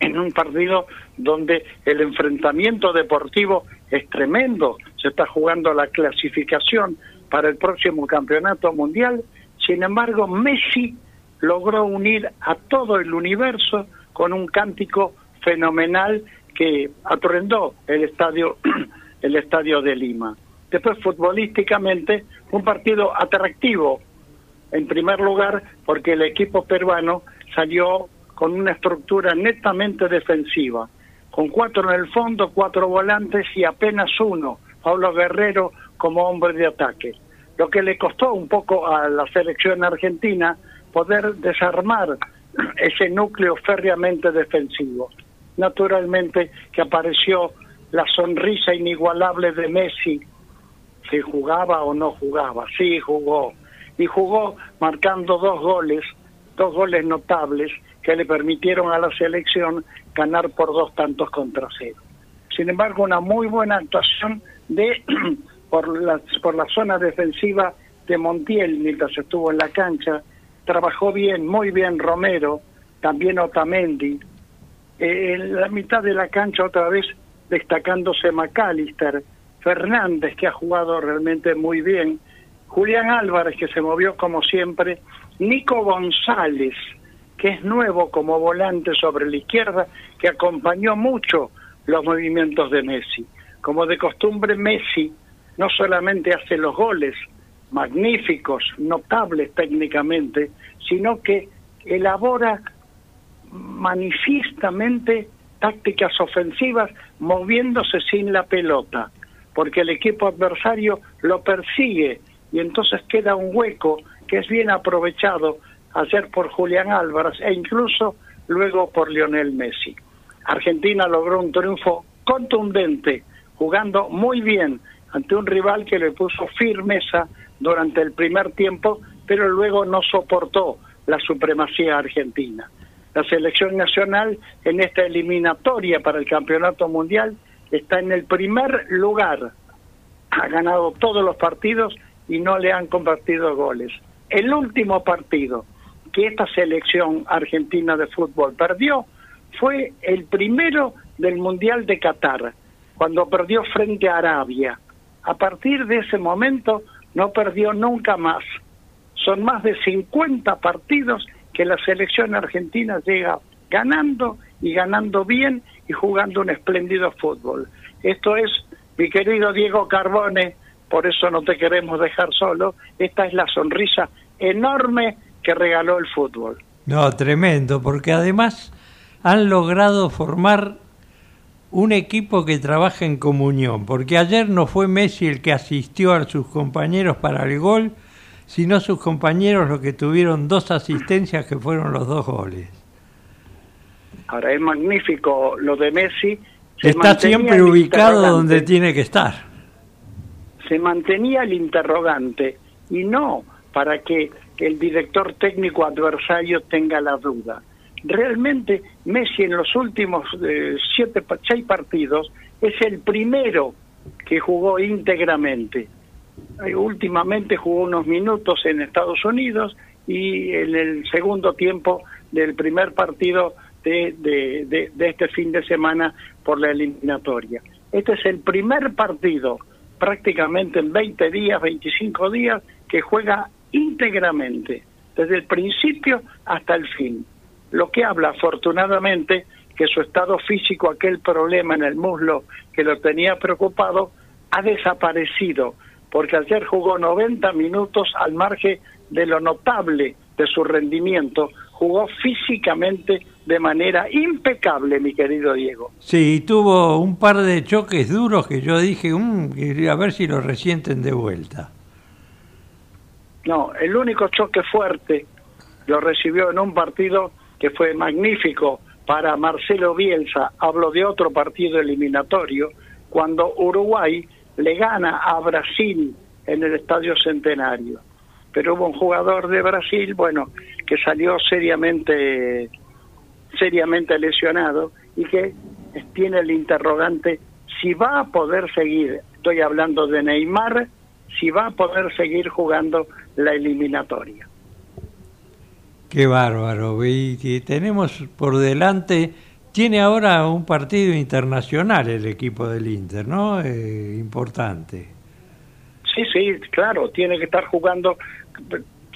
en un partido donde el enfrentamiento deportivo es tremendo, se está jugando la clasificación para el próximo campeonato mundial, sin embargo Messi logró unir a todo el universo con un cántico fenomenal que atrendó el estadio el estadio de Lima. Después futbolísticamente un partido atractivo en primer lugar porque el equipo peruano salió con una estructura netamente defensiva, con cuatro en el fondo, cuatro volantes y apenas uno, Pablo Guerrero como hombre de ataque. Lo que le costó un poco a la selección argentina poder desarmar ese núcleo férreamente defensivo. Naturalmente que apareció la sonrisa inigualable de Messi, si jugaba o no jugaba, sí jugó, y jugó marcando dos goles, dos goles notables que le permitieron a la selección ganar por dos tantos contra cero. Sin embargo, una muy buena actuación de por la, por la zona defensiva de Montiel mientras estuvo en la cancha, trabajó bien, muy bien Romero, también Otamendi. Eh, en la mitad de la cancha otra vez destacándose McAllister, Fernández que ha jugado realmente muy bien, Julián Álvarez que se movió como siempre, Nico González que es nuevo como volante sobre la izquierda, que acompañó mucho los movimientos de Messi. Como de costumbre, Messi no solamente hace los goles magníficos, notables técnicamente, sino que elabora manifiestamente tácticas ofensivas moviéndose sin la pelota, porque el equipo adversario lo persigue y entonces queda un hueco que es bien aprovechado ayer por Julián Álvarez e incluso luego por Lionel Messi. Argentina logró un triunfo contundente, jugando muy bien ante un rival que le puso firmeza durante el primer tiempo, pero luego no soportó la supremacía argentina. La selección nacional en esta eliminatoria para el Campeonato Mundial está en el primer lugar. Ha ganado todos los partidos y no le han compartido goles. El último partido que esta selección argentina de fútbol perdió fue el primero del Mundial de Qatar, cuando perdió frente a Arabia. A partir de ese momento no perdió nunca más. Son más de 50 partidos que la selección argentina llega ganando y ganando bien y jugando un espléndido fútbol. Esto es, mi querido Diego Carbone, por eso no te queremos dejar solo, esta es la sonrisa enorme que regaló el fútbol. No, tremendo, porque además han logrado formar un equipo que trabaja en comunión, porque ayer no fue Messi el que asistió a sus compañeros para el gol, sino sus compañeros los que tuvieron dos asistencias que fueron los dos goles. Ahora es magnífico lo de Messi. Está siempre ubicado donde tiene que estar. Se mantenía el interrogante y no para que el director técnico adversario tenga la duda. Realmente Messi en los últimos eh, siete, seis partidos es el primero que jugó íntegramente. Eh, últimamente jugó unos minutos en Estados Unidos y en el segundo tiempo del primer partido de, de, de este fin de semana por la eliminatoria. Este es el primer partido prácticamente en 20 días, 25 días, que juega íntegramente, desde el principio hasta el fin. Lo que habla afortunadamente que su estado físico, aquel problema en el muslo que lo tenía preocupado, ha desaparecido, porque ayer jugó 90 minutos al margen de lo notable de su rendimiento, jugó físicamente de manera impecable, mi querido Diego. Sí, tuvo un par de choques duros que yo dije, um, a ver si lo resienten de vuelta. No, el único choque fuerte lo recibió en un partido que fue magnífico para Marcelo Bielsa. Hablo de otro partido eliminatorio, cuando Uruguay le gana a Brasil en el Estadio Centenario. Pero hubo un jugador de Brasil, bueno, que salió seriamente, seriamente lesionado y que tiene el interrogante si va a poder seguir. Estoy hablando de Neymar si va a poder seguir jugando la eliminatoria. Qué bárbaro. Y, tenemos por delante, tiene ahora un partido internacional el equipo del Inter, ¿no? Eh, importante. Sí, sí, claro, tiene que estar jugando.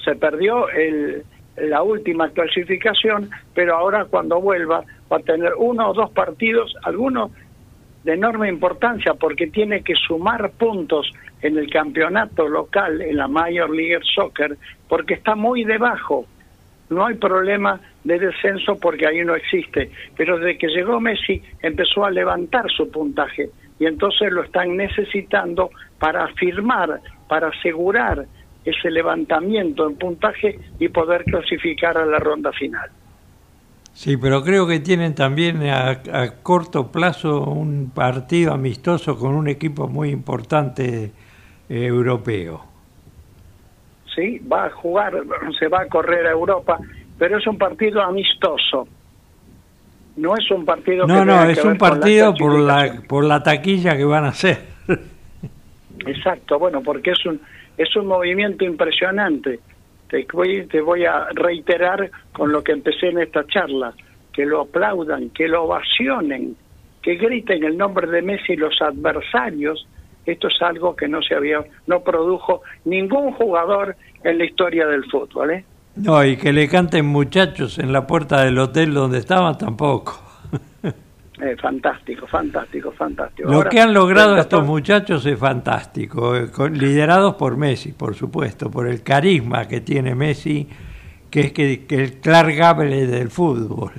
Se perdió el, la última clasificación, pero ahora cuando vuelva va a tener uno o dos partidos, algunos de enorme importancia porque tiene que sumar puntos en el campeonato local, en la Major League Soccer, porque está muy debajo. No hay problema de descenso porque ahí no existe, pero desde que llegó Messi empezó a levantar su puntaje y entonces lo están necesitando para firmar, para asegurar ese levantamiento en puntaje y poder clasificar a la ronda final. Sí, pero creo que tienen también a, corto plazo un partido amistoso con un equipo muy importante europeo. Sí, va a jugar, se va a correr a Europa, pero es un partido amistoso. No es un partido. No, no, es un partido por la por la taquilla que van a hacer. Exacto, bueno, porque es un Es un movimiento impresionante. Te voy, te voy a reiterar con lo que empecé en esta charla, que lo aplaudan, que lo ovacionen, que griten el nombre de Messi los adversarios. Esto es algo que no se había, no produjo ningún jugador en la historia del fútbol. ¿eh? No, y que le canten muchachos en la puerta del hotel donde estaban tampoco. Eh, fantástico, fantástico, fantástico. Lo Ahora, que han logrado estos todo- muchachos es fantástico, eh, con- liderados por Messi, por supuesto, por el carisma que tiene Messi, que es que, que el Clark Gable del fútbol.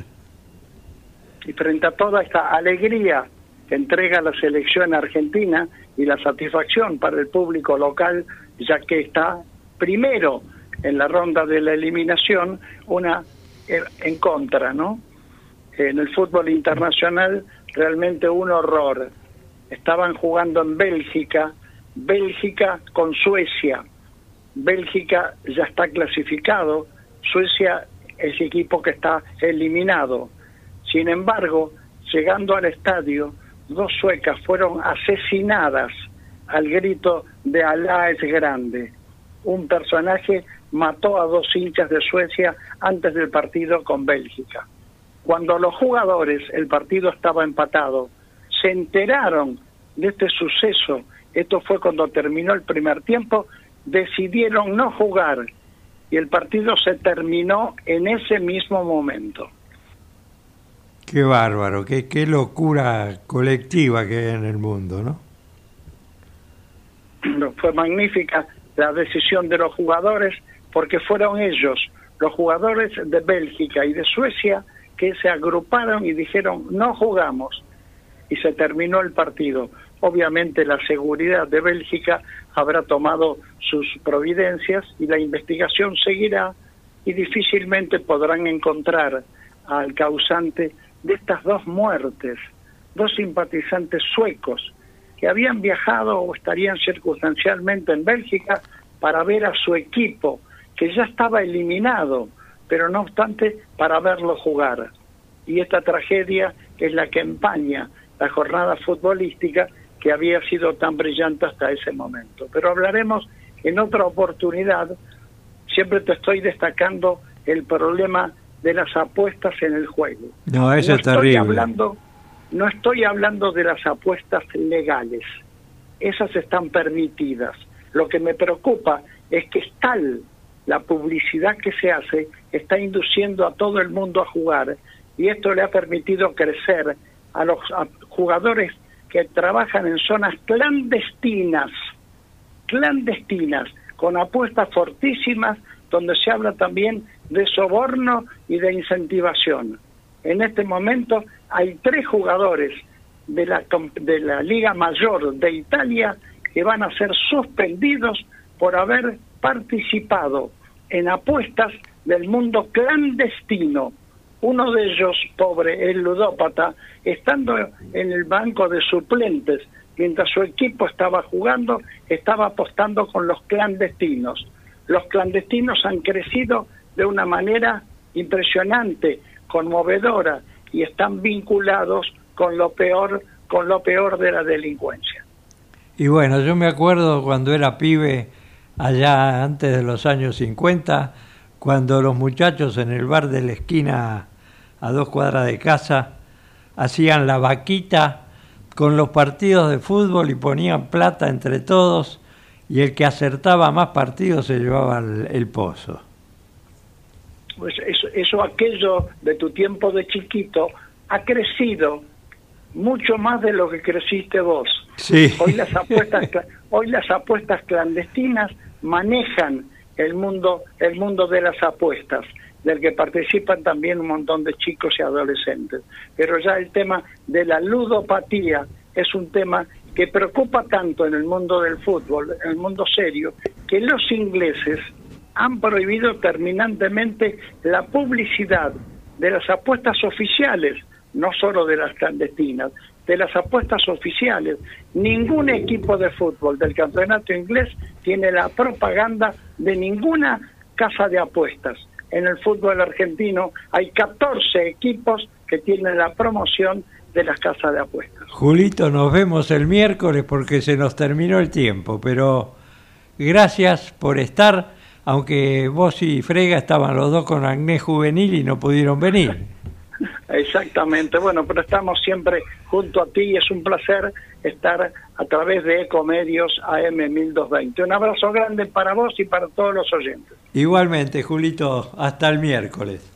y frente a toda esta alegría que entrega la selección argentina y la satisfacción para el público local, ya que está primero en la ronda de la eliminación, una eh, en contra, ¿no? En el fútbol internacional realmente un horror. Estaban jugando en Bélgica, Bélgica con Suecia. Bélgica ya está clasificado, Suecia es equipo que está eliminado. Sin embargo, llegando al estadio, dos suecas fueron asesinadas al grito de Alá es grande. Un personaje mató a dos hinchas de Suecia antes del partido con Bélgica. Cuando los jugadores, el partido estaba empatado, se enteraron de este suceso, esto fue cuando terminó el primer tiempo, decidieron no jugar y el partido se terminó en ese mismo momento. Qué bárbaro, qué, qué locura colectiva que hay en el mundo, ¿no? fue magnífica la decisión de los jugadores porque fueron ellos, los jugadores de Bélgica y de Suecia, que se agruparon y dijeron no jugamos y se terminó el partido. Obviamente la seguridad de Bélgica habrá tomado sus providencias y la investigación seguirá y difícilmente podrán encontrar al causante de estas dos muertes, dos simpatizantes suecos que habían viajado o estarían circunstancialmente en Bélgica para ver a su equipo, que ya estaba eliminado, pero no obstante para verlo jugar. Y esta tragedia es la que empaña la jornada futbolística que había sido tan brillante hasta ese momento. Pero hablaremos en otra oportunidad, siempre te estoy destacando el problema de las apuestas en el juego. No, eso es estoy terrible. hablando no estoy hablando de las apuestas legales, esas están permitidas. Lo que me preocupa es que es tal la publicidad que se hace, está induciendo a todo el mundo a jugar y esto le ha permitido crecer a los a jugadores que trabajan en zonas clandestinas, clandestinas, con apuestas fortísimas, donde se habla también de soborno y de incentivación. En este momento hay tres jugadores de la, de la Liga Mayor de Italia que van a ser suspendidos por haber participado en apuestas del mundo clandestino. Uno de ellos, pobre, el ludópata, estando en el banco de suplentes, mientras su equipo estaba jugando, estaba apostando con los clandestinos. Los clandestinos han crecido de una manera impresionante, conmovedora, y están vinculados con lo peor, con lo peor de la delincuencia. Y bueno, yo me acuerdo cuando era pibe, allá antes de los años 50, cuando los muchachos en el bar de la esquina, a dos cuadras de casa, hacían la vaquita con los partidos de fútbol y ponían plata entre todos, y el que acertaba más partidos se llevaba el, el pozo. Pues eso, eso, aquello de tu tiempo de chiquito, ha crecido mucho más de lo que creciste vos. Sí. Hoy las apuestas, hoy las apuestas clandestinas manejan el mundo, el mundo de las apuestas, del que participan también un montón de chicos y adolescentes. Pero ya el tema de la ludopatía es un tema que preocupa tanto en el mundo del fútbol, en el mundo serio, que los ingleses han prohibido terminantemente la publicidad de las apuestas oficiales, no solo de las clandestinas, de las apuestas oficiales. Ningún equipo de fútbol del campeonato inglés tiene la propaganda de ninguna casa de apuestas. En el fútbol argentino hay 14 equipos que tienen la promoción de las casas de apuestas. Julito, nos vemos el miércoles porque se nos terminó el tiempo, pero gracias por estar, aunque vos y Frega estaban los dos con acné juvenil y no pudieron venir. Exactamente, bueno, pero estamos siempre junto a ti y es un placer estar a través de Ecomedios AM 1220. Un abrazo grande para vos y para todos los oyentes. Igualmente, Julito, hasta el miércoles.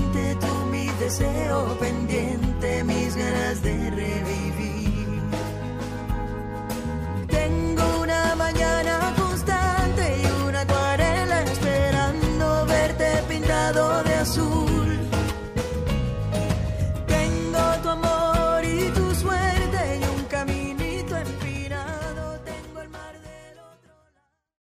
deseo pendiente, mis ganas de revivir. Tengo una mañana constante y una acuarela esperando verte pintado de azul.